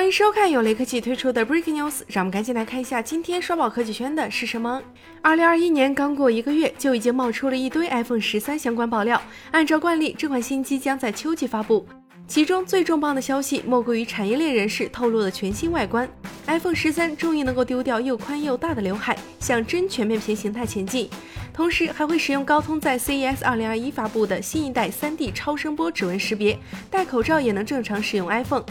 欢迎收看由雷科技推出的 Breaking News，让我们赶紧来看一下今天刷爆科技圈的是什么。二零二一年刚过一个月，就已经冒出了一堆 iPhone 十三相关爆料。按照惯例，这款新机将在秋季发布。其中最重磅的消息，莫过于产业链人士透露的全新外观。iPhone 十三终于能够丢掉又宽又大的刘海，向真全面屏形态前进。同时还会使用高通在 CES 二零二一发布的新一代 3D 超声波指纹识别，戴口罩也能正常使用 iPhone。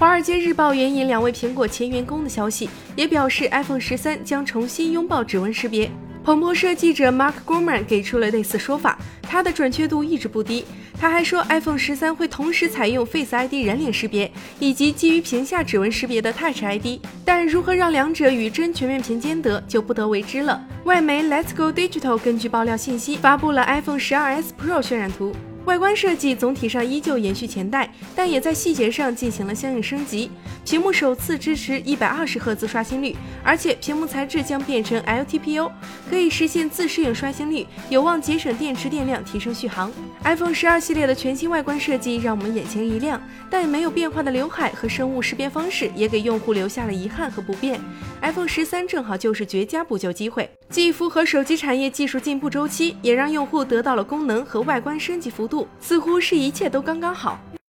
华尔街日报援引两位苹果前员工的消息，也表示 iPhone 十三将重新拥抱指纹识别。彭博社记者 Mark Gurman 给出了类似说法，它的准确度一直不低。他还说，iPhone 十三会同时采用 Face ID 人脸识别以及基于屏下指纹识别的 Touch ID，但如何让两者与真全面屏兼得，就不得为之了。外媒 Let's Go Digital 根据爆料信息发布了 iPhone 十二 S Pro 渲染图。外观设计总体上依旧延续前代，但也在细节上进行了相应升级。屏幕首次支持一百二十赫兹刷新率，而且屏幕材质将变成 LTPO，可以实现自适应刷新率，有望节省电池电量，提升续航。iPhone 十二系列的全新外观设计让我们眼前一亮，但没有变化的刘海和生物识别方式也给用户留下了遗憾和不便。iPhone 十三正好就是绝佳补救机会，既符合手机产业技术进步周期，也让用户得到了功能和外观升级幅似乎是一切都刚刚好。